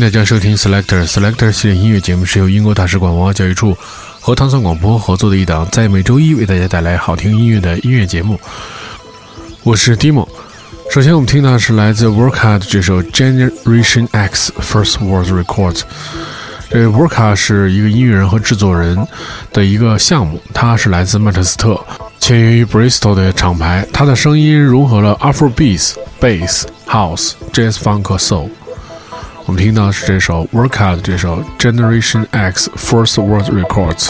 大家收听 Selector Selector 系列音乐节目，是由英国大使馆文化教育处和唐宋广播合作的一档，在每周一为大家带来好听音乐的音乐节目。我是 Dimo。首先，我们听到的是来自 Work Hard 这首 Generation X First World Records。这 Work Hard 是一个音乐人和制作人的一个项目，他是来自曼彻斯特，签约于 Bristol 的厂牌。他的声音融合了 Afrobeat、Bass、House、Jazz、Funk 和 Soul。我们听到的是这首 Workout，这首 Generation X First World Records。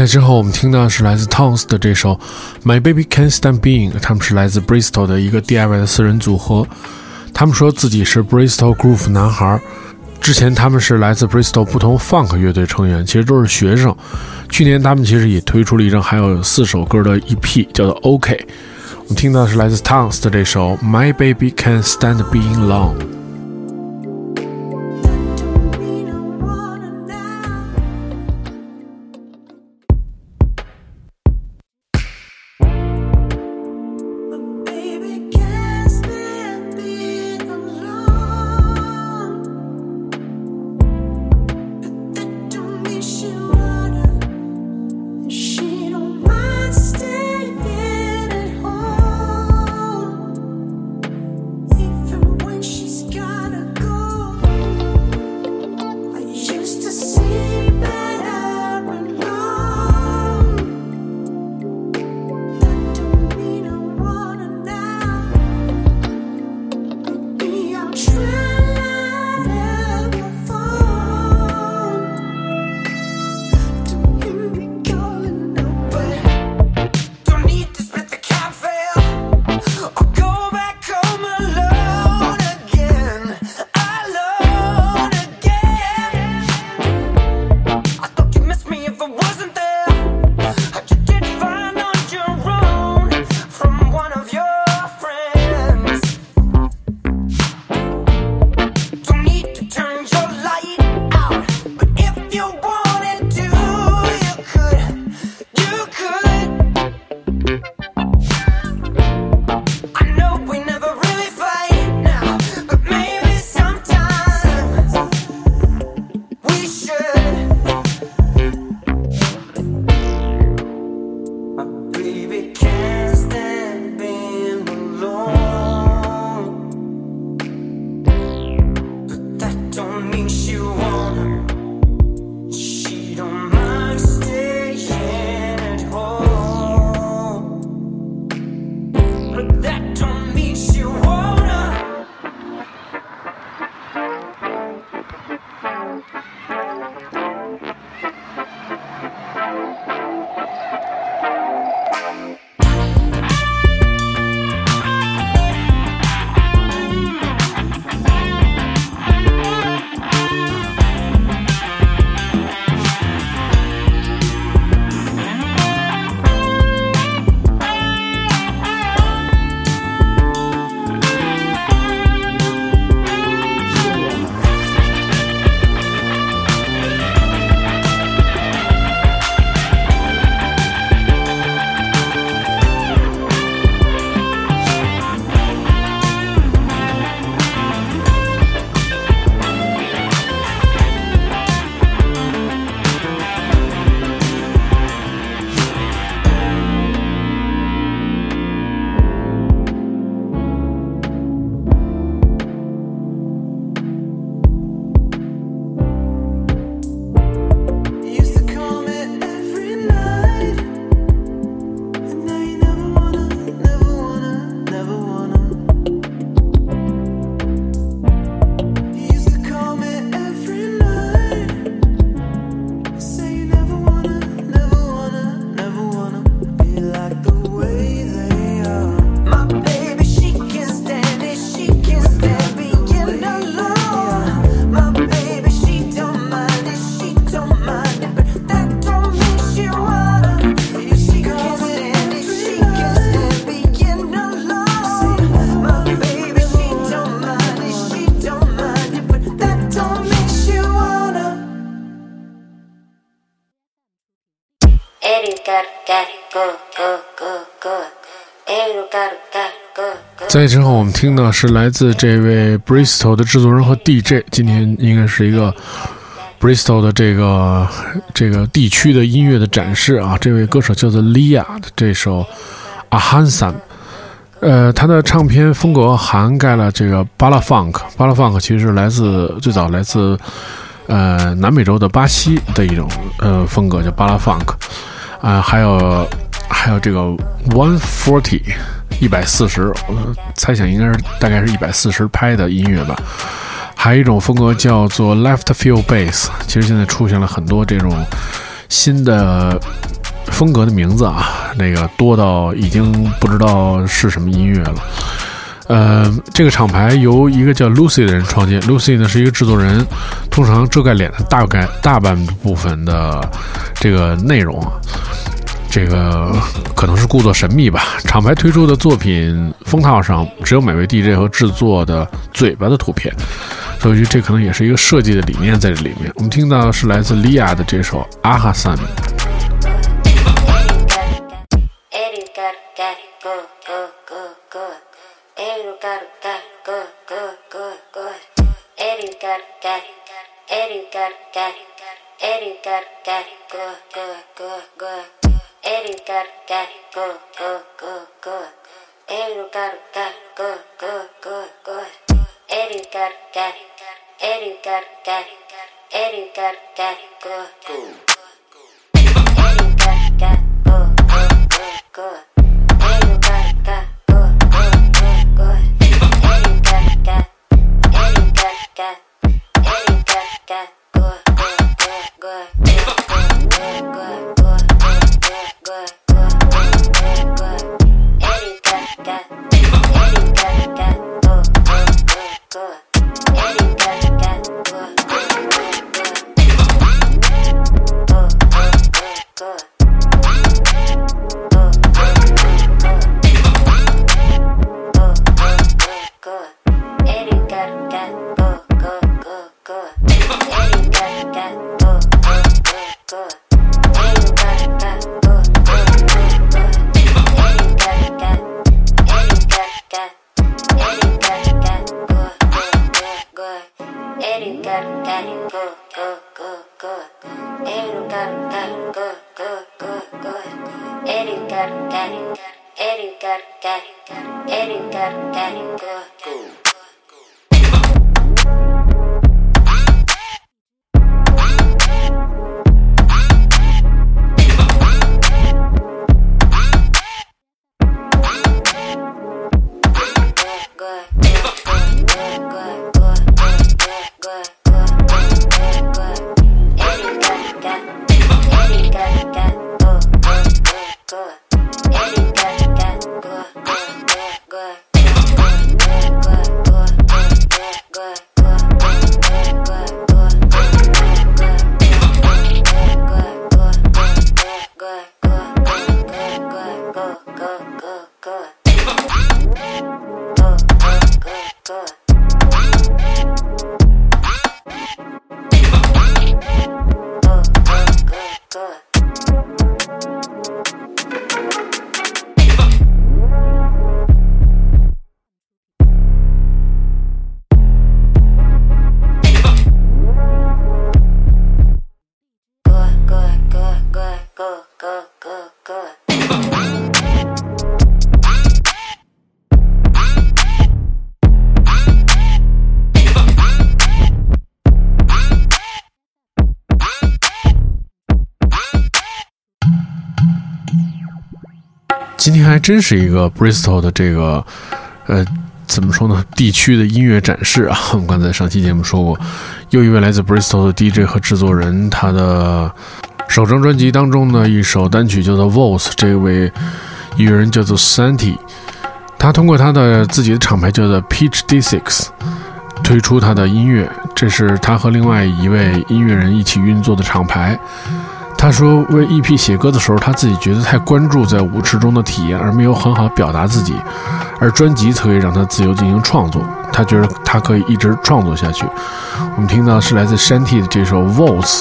在之后，我们听到的是来自 Tons 的这首《My Baby Can't Stand Being》，他们是来自 Bristol 的一个 DIY 的四人组合。他们说自己是 Bristol Groove 男孩。之前他们是来自 Bristol 不同 Funk 乐队成员，其实都是学生。去年他们其实也推出了一张还有四首歌的 EP，叫做 OK。我们听到的是来自 Tons 的这首《My Baby Can't Stand Being Long》。在之后，我们听到是来自这位 Bristol 的制作人和 DJ，今天应该是一个 Bristol 的这个这个地区的音乐的展示啊。这位歌手叫做 Lia 的这首 Ahansam 呃，他的唱片风格涵盖了这个巴拉 Funk，巴拉 Funk 其实是来自最早来自呃南美洲的巴西的一种呃风格，叫巴拉 Funk，啊，还有还有这个 One Forty。一百四十，我猜想应该是大概是一百四十拍的音乐吧。还有一种风格叫做 Left Field Bass，其实现在出现了很多这种新的风格的名字啊，那个多到已经不知道是什么音乐了。呃，这个厂牌由一个叫 Lucy 的人创建。Lucy 呢是一个制作人，通常遮盖脸的大概大半部分的这个内容啊，这个可能是故作神秘吧。厂牌推出的作品封套上只有每位 DJ 和制作的嘴巴的图片，所以这可能也是一个设计的理念在这里面。我们听到的是来自 Lia 的这首《阿哈桑》。educar, go, go, go, go. Educar, go, go, go, go. Educar, educar, educar, go, go. Go, go, go, go. Good. 真是一个 Bristol 的这个，呃，怎么说呢？地区的音乐展示啊。我们刚才上期节目说过，又一位来自 Bristol 的 DJ 和制作人，他的首张专辑当中的，一首单曲叫做《Voice》，这位音乐人叫做 Santi，他通过他的自己的厂牌叫做 Peach D6 推出他的音乐，这是他和另外一位音乐人一起运作的厂牌。他说：“为 EP 写歌的时候，他自己觉得太关注在舞池中的体验，而没有很好表达自己，而专辑可以让他自由进行创作。他觉得他可以一直创作下去。”我们听到是来自山 T 的这首《Volts》。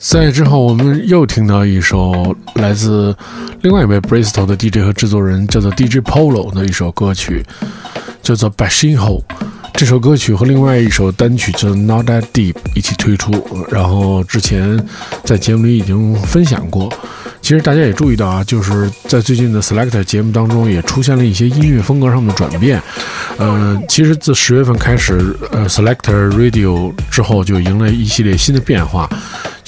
在之后，我们又听到一首来自另外一位 Bristol 的 DJ 和制作人，叫做 DJ Polo 的一首歌曲，叫做《Bashin Ho》。这首歌曲和另外一首单曲叫《Not That Deep》一起推出，然后之前在节目里已经分享过。其实大家也注意到啊，就是在最近的 Selector 节目当中也出现了一些音乐风格上的转变。呃，其实自十月份开始，呃，Selector Radio 之后就迎来一系列新的变化，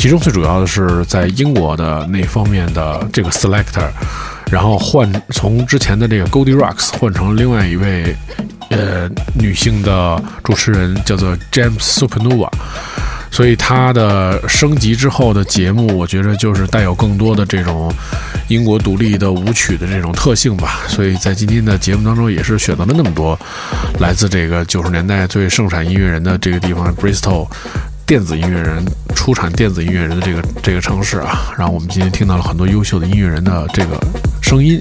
其中最主要的是在英国的那方面的这个 Selector，然后换从之前的这个 Goldie Rocks 换成了另外一位。呃，女性的主持人叫做 James Supernova，所以她的升级之后的节目，我觉得就是带有更多的这种英国独立的舞曲的这种特性吧。所以在今天的节目当中，也是选择了那么多来自这个九十年代最盛产音乐人的这个地方 Bristol 电子音乐人出产电子音乐人的这个这个城市啊，然后我们今天听到了很多优秀的音乐人的这个声音。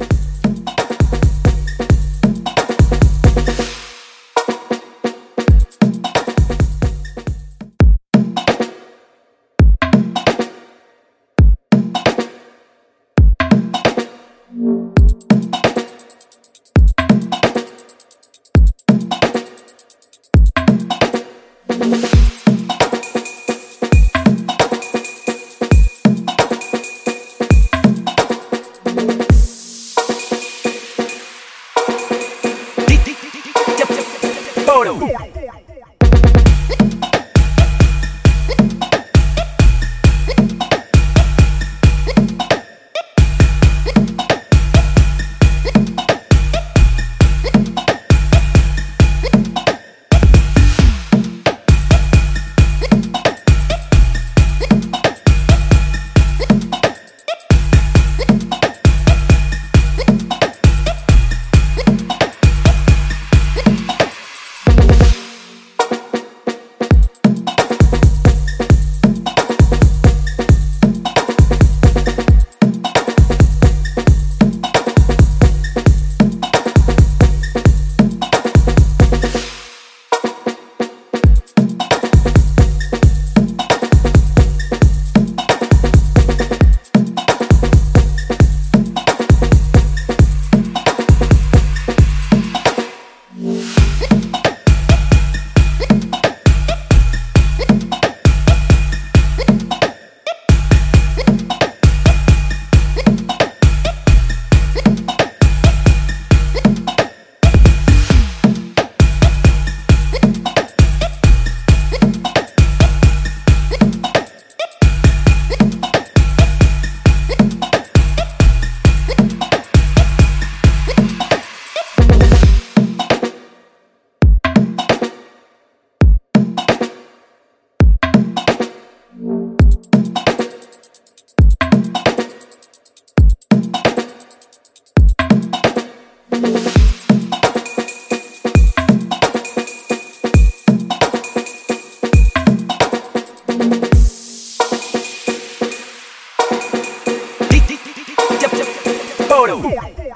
Ouro.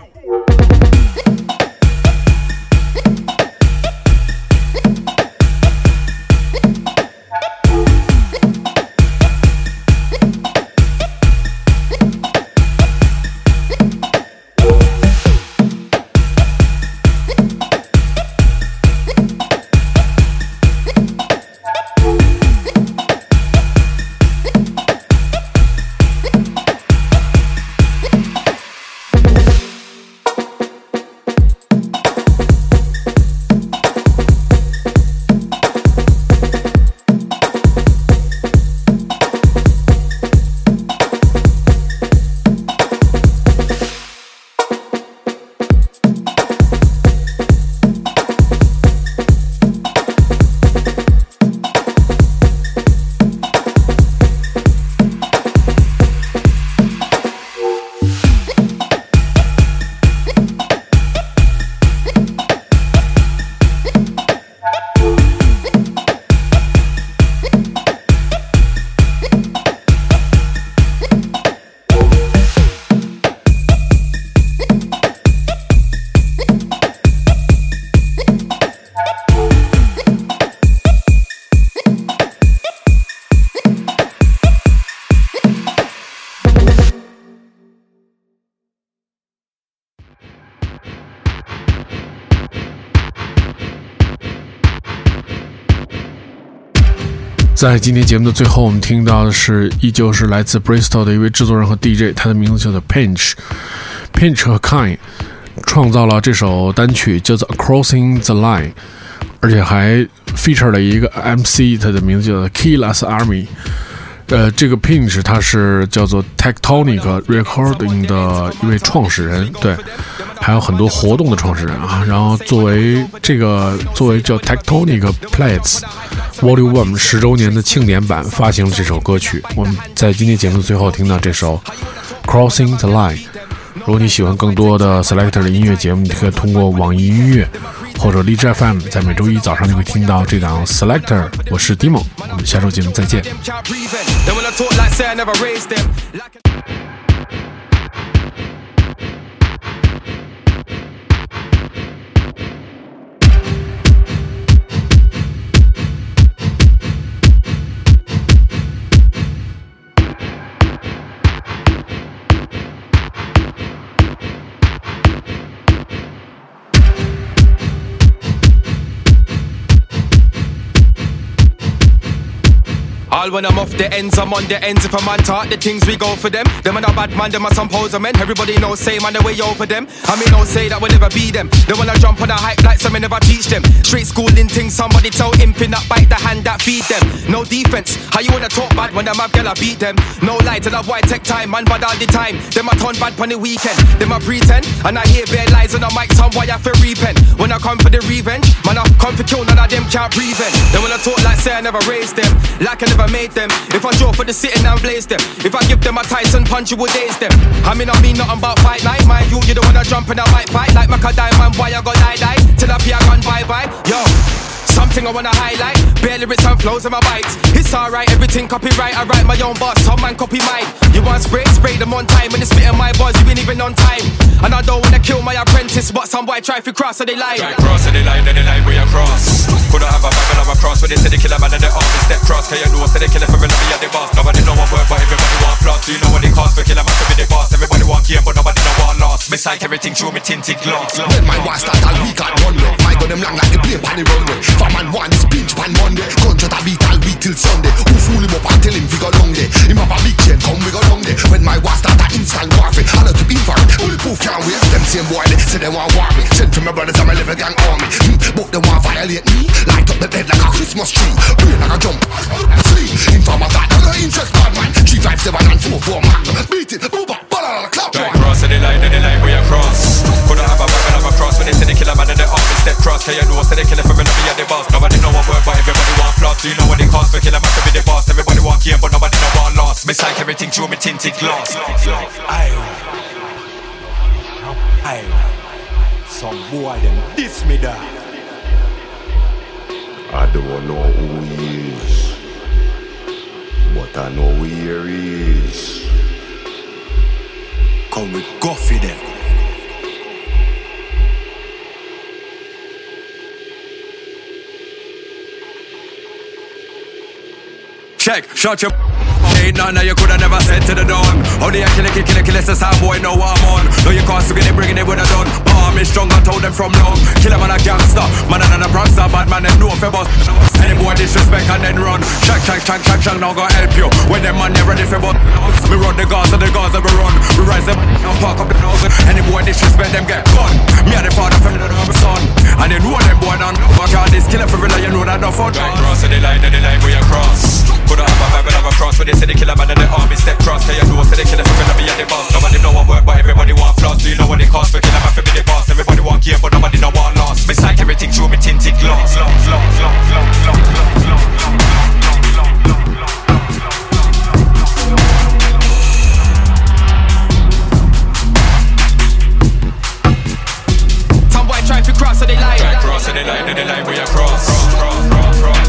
在今天节目的最后，我们听到的是依旧是来自 Bristol 的一位制作人和 DJ，他的名字叫做 Pinch，Pinch 和 Kine 创造了这首单曲叫做 Crossing the Line，而且还 feature 了一个 MC，他的名字叫做 Kilas Army。呃，这个 Pinch 他是叫做 Tectonic Recording 的一位创始人，对，还有很多活动的创始人啊。然后作为这个作为叫 Tectonic Plates Volume One 十周年的庆典版发行了这首歌曲。我们在今天节目的最后听到这首 Crossing the Line。如果你喜欢更多的 Selector 的音乐节目，你可以通过网易音乐或者荔枝 FM，在每周一早上就会听到这档 Selector。我是 Dimo，我们下周节目再见。When I'm off the ends, I'm on the ends. If a man talk the things, we go for them. Them and a bad man, them are some poser men. Everybody knows same man the way over them. I mean, don't say that we'll never be them. They wanna jump on the hype like some never teach them. Straight schooling things, somebody tell him pin up, bite the hand that feed them. No defense. How you wanna talk bad when them have girl I beat them? No lie to that white tech time, man, bad all the time. Them a turn bad on the weekend. Them a pretend, and I hear bare lies on the mic, some why I feel repent. When I come for the revenge, man, I come for kill, none of them can't prevent. Then when I talk like say I never raised them, like I never made them. If I draw for the sitting and blaze them, if I give them a Tyson punch, you will daze them. I mean, I mean nothing about fight night, mind you, you the one that jump and I might fight like Macadai, man, why I got die die, till I pee I gone bye bye, yo. Something I wanna highlight, bare lyrics and flows in my bites. It's alright, everything copyright. I write my own boss, some man copy mine. You want spray, spray them on time. When it's spitting my buzz, you ain't even on time. And I don't wanna kill my apprentice, but some boy try to cross, so they lie. Right cross the line, then the line we across. Coulda have a Bible of a cross when they say they kill a man and they off the step cross. Cause you know, say they kill it for real, me at the boss. Nobody know what work, but everybody want plots. So you know what they cost for kill a man to be the boss. Everybody want game, but nobody know what lost. Me sight everything through me tinted glass. When my war start all week at one way My gun them long like the plane pan the runway For man one is pinch pan Monday. Gunshot a beat all week till Sunday. Who fool him up and tell him fi go long day Him have a big chain come we go long day When my war start a instant warfare. I love to be infrared Bulletproof can't wait. Them same boy they say they want war me Send for my brothers and my level gang army. Hmm. Both them want violate me. Light up the bed like a Christmas tree. Brain like a jump. Sleep everything through me tinted glass. Aye. Aye. Some boy them diss me da. I don't know who he is, but I know where he is. Come with Goffy them. Check, shut your Ain't none that you coulda never said to the dawn. Only I kill kill it, kill it, the sound boy know what I'm on. No, you can't get it, bringing it with a done. Arm is strong, I told them from long. Kill a man a gangster, man and a prankster, bad man know if boss. Any boy disrespect and then run. Check, check, check, check, check, now gonna help you. When them man never ready for boss. We run the guards and the guards that we run. We rise them and park up the nose. Any boy disrespect them get gone. Me and the father from the son. And they know them boy done. Fuck all this killer for real, you know that no fun. Right, cross the line, the line we are could I have a vibe and a cross when they say they kill a man and the army step cross? Can your door. say they kill a figure and be at the boss? Nobody know what work, but everybody want flaws. Do you know what it costs for killing my family boss? Everybody want gear, but nobody know what lost. Me psych everything through me tinted glass. Long. Try to cross, so they lie. Try cross, so they lie, then they lie, we are cross. cross, cross, cross, cross.